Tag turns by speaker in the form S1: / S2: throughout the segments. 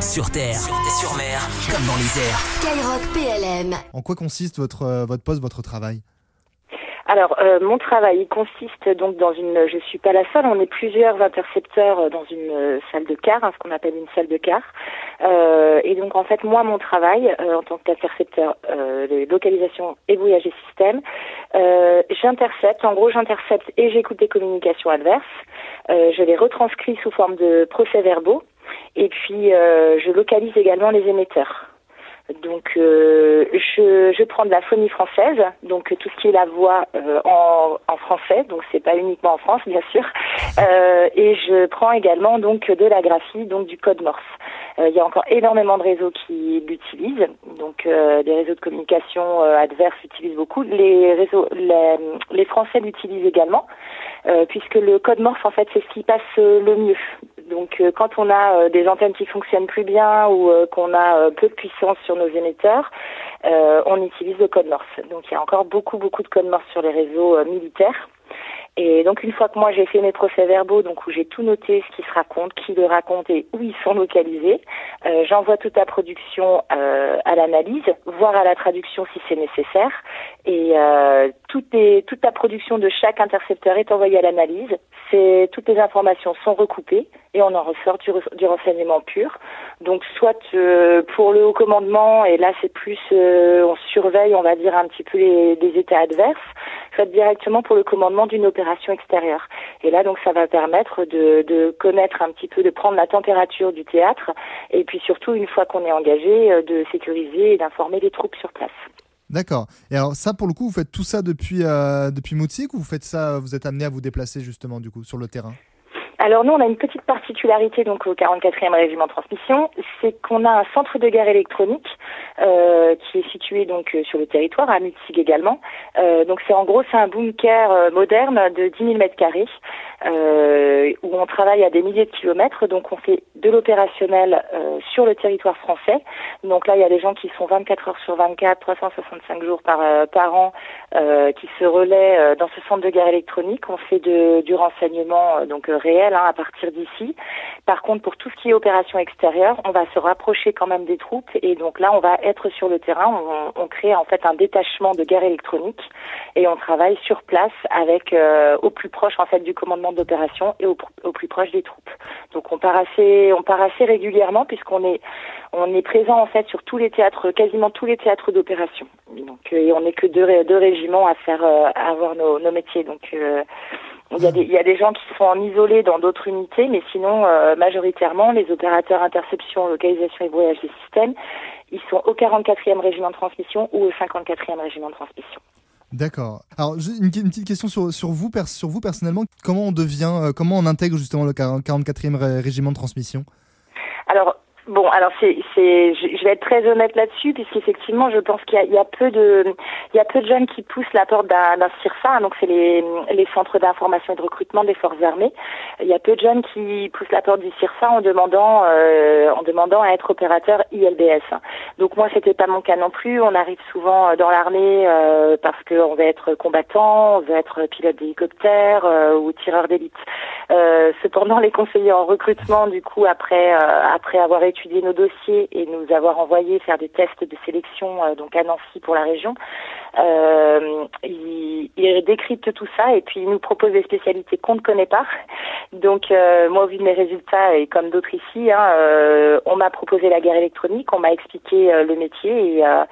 S1: Sur terre, sur mer, comme dans les airs.
S2: Skyrock PLM.
S3: En quoi consiste votre, euh, votre poste, votre travail?
S4: Alors, euh, mon travail il consiste donc dans une. Je suis pas la seule. On est plusieurs intercepteurs euh, dans une euh, salle de car, hein, ce qu'on appelle une salle de car. Euh, et donc, en fait, moi, mon travail euh, en tant qu'intercepteur euh, de localisation et brouillage des systèmes, euh, j'intercepte. En gros, j'intercepte et j'écoute des communications adverses. Euh, je les retranscris sous forme de procès-verbaux. Et puis, euh, je localise également les émetteurs. Donc, euh, je, je prends de la phonie française, donc tout ce qui est la voix euh, en, en français, donc c'est pas uniquement en France, bien sûr. Euh, et je prends également donc de la graphie, donc du code Morse. Euh, il y a encore énormément de réseaux qui l'utilisent, donc euh, des réseaux de communication euh, adverses l'utilisent beaucoup. Les réseaux, les, les Français l'utilisent également, euh, puisque le code Morse en fait c'est ce qui passe euh, le mieux. Donc euh, quand on a euh, des antennes qui fonctionnent plus bien ou euh, qu'on a peu de puissance sur nos émetteurs, on utilise le code Morse. Donc il y a encore beaucoup beaucoup de code Morse sur les réseaux militaires. Et donc une fois que moi j'ai fait mes procès-verbaux, donc où j'ai tout noté, ce qui se raconte, qui le raconte et où ils sont localisés, euh, j'envoie toute la production euh, à l'analyse, voire à la traduction si c'est nécessaire. Et euh, tout est, toute la production de chaque intercepteur est envoyée à l'analyse. C'est toutes les informations sont recoupées et on en ressort du, du renseignement pur. Donc soit euh, pour le haut commandement et là c'est plus euh, on surveille, on va dire un petit peu les, les états adverses, soit directement pour le commandement d'une opération extérieure. Et là donc ça va permettre de, de connaître un petit peu, de prendre la température du théâtre et puis surtout une fois qu'on est engagé, euh, de sécuriser et d'informer les troupes sur place.
S3: D'accord. Et alors ça, pour le coup, vous faites tout ça depuis, euh, depuis Moutier ou vous faites ça, vous êtes amené à vous déplacer justement du coup sur le terrain?
S4: Alors nous, on a une petite particularité donc au 44e régiment de transmission, c'est qu'on a un centre de guerre électronique qui est situé donc euh, sur le territoire, à Mutzig également. Euh, donc c'est en gros c'est un bunker euh, moderne de 10 000 mètres carrés euh, où on travaille à des milliers de kilomètres. Donc on fait de l'opérationnel euh, sur le territoire français. Donc là il y a des gens qui sont 24 heures sur 24, 365 jours par euh, par an euh, qui se relaient euh, dans ce centre de guerre électronique. On fait de, du renseignement euh, donc euh, réel hein, à partir d'ici. Par contre, pour tout ce qui est opération extérieure, on va se rapprocher quand même des troupes et donc là, on va être sur le terrain. On, crée en fait un détachement de guerre électronique et on travaille sur place avec euh, au plus proche en fait du commandement d'opération et au, plus proche des troupes. Donc on part assez, on part assez régulièrement puisqu'on est on est présent en fait sur tous les théâtres, quasiment tous les théâtres d'opération. Donc euh, et on n'est que deux, ré- deux régiments à faire euh, à avoir nos, métiers. Donc il y, a des, il y a des gens qui sont en isolé dans d'autres unités, mais sinon, euh, majoritairement, les opérateurs interception, localisation et brouillage des systèmes, ils sont au 44e régiment de transmission ou au 54e régiment de transmission.
S3: D'accord. Alors une, une petite question sur, sur, vous, sur vous personnellement. Comment on devient, euh, comment on intègre justement le 40 44e ré- régiment de transmission?
S4: Alors, bon, alors c'est, c'est, je, vais être très honnête là-dessus, puisqu'effectivement, je pense qu'il y a, il y a peu de, il y a peu de jeunes qui poussent la porte d'un, d'un CIRSA, hein, donc c'est les, les centres d'information et de recrutement des forces armées. Il y a peu de jeunes qui poussent la porte du CIRSA en demandant, euh, en demandant à être opérateur ILBS. Donc moi, c'était pas mon cas non plus. On arrive souvent euh, dans l'armée euh, parce qu'on veut être combattant, on veut être pilote d'hélicoptère euh, ou tireur d'élite. Euh, cependant, les conseillers en recrutement, du coup, après euh, après avoir nos dossiers et nous avoir envoyé faire des tests de sélection euh, donc à Nancy pour la région, euh, ils, ils décryptent tout ça et puis ils nous proposent des spécialités qu'on ne connaît pas. Donc euh, moi, au vu de mes résultats et comme d'autres ici, hein, euh, on m'a proposé la guerre électronique, on m'a expliqué euh, le métier et euh,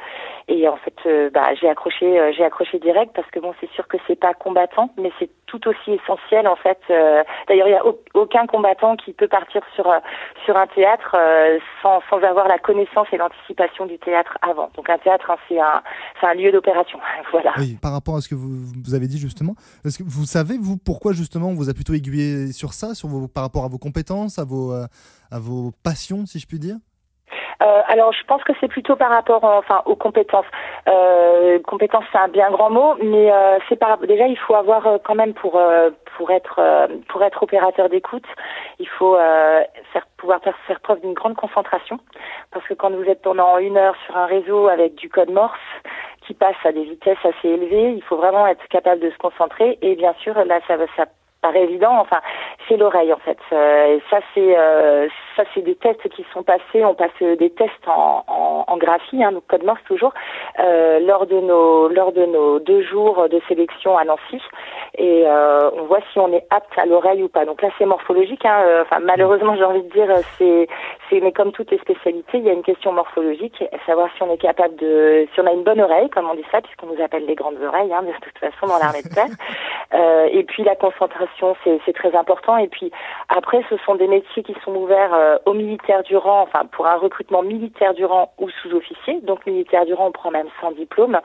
S4: et en fait, euh, bah, j'ai accroché, j'ai accroché direct parce que bon, c'est sûr que c'est pas combattant, mais c'est tout aussi essentiel en fait. D'ailleurs, il n'y a au- aucun combattant qui peut partir sur sur un théâtre sans sans avoir la connaissance et l'anticipation du théâtre avant. Donc un théâtre, hein, c'est un c'est un lieu d'opération. voilà.
S3: Oui, par rapport à ce que vous, vous avez dit justement, est-ce que vous savez vous pourquoi justement on vous a plutôt aiguillé sur ça, sur vos, par rapport à vos compétences, à vos, euh, à vos passions, si je puis dire?
S4: Euh, alors, je pense que c'est plutôt par rapport, euh, enfin, aux compétences. Euh, compétences, c'est un bien grand mot, mais c'est par déjà, il faut avoir quand même pour pour être pour être opérateur d'écoute, il faut faire pouvoir faire, faire preuve d'une grande concentration, parce que quand vous êtes pendant une heure sur un réseau avec du code Morse qui passe à des vitesses assez élevées, il faut vraiment être capable de se concentrer. Et bien sûr, là, ça ça paraît évident. Enfin, c'est l'oreille en fait. Euh, et ça, c'est euh, ça c'est des tests qui sont passés. On passe des tests en, en, en graphie, hein, donc code Morse toujours, euh, lors de nos lors de nos deux jours de sélection à Nancy, et euh, on voit si on est apte à l'oreille ou pas. Donc là c'est morphologique. Hein, euh, enfin malheureusement j'ai envie de dire c'est c'est mais comme toutes les spécialités, il y a une question morphologique, savoir si on est capable de si on a une bonne oreille, comme on dit ça, puisqu'on nous appelle les grandes oreilles, hein, de toute façon dans l'armée de terre. Euh, et puis la concentration, c'est très important. Et puis après, ce sont des métiers qui sont ouverts euh, aux militaires du rang, enfin pour un recrutement militaire du rang ou sous-officier. Donc militaire du rang, on prend même sans diplôme.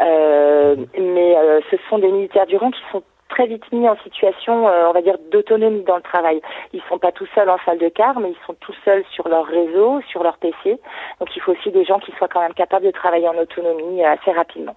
S4: Euh, mais euh, ce sont des militaires du rang qui sont très vite mis en situation, euh, on va dire, d'autonomie dans le travail. Ils sont pas tout seuls en salle de car, mais ils sont tout seuls sur leur réseau, sur leur PC. Donc il faut aussi des gens qui soient quand même capables de travailler en autonomie euh, assez rapidement.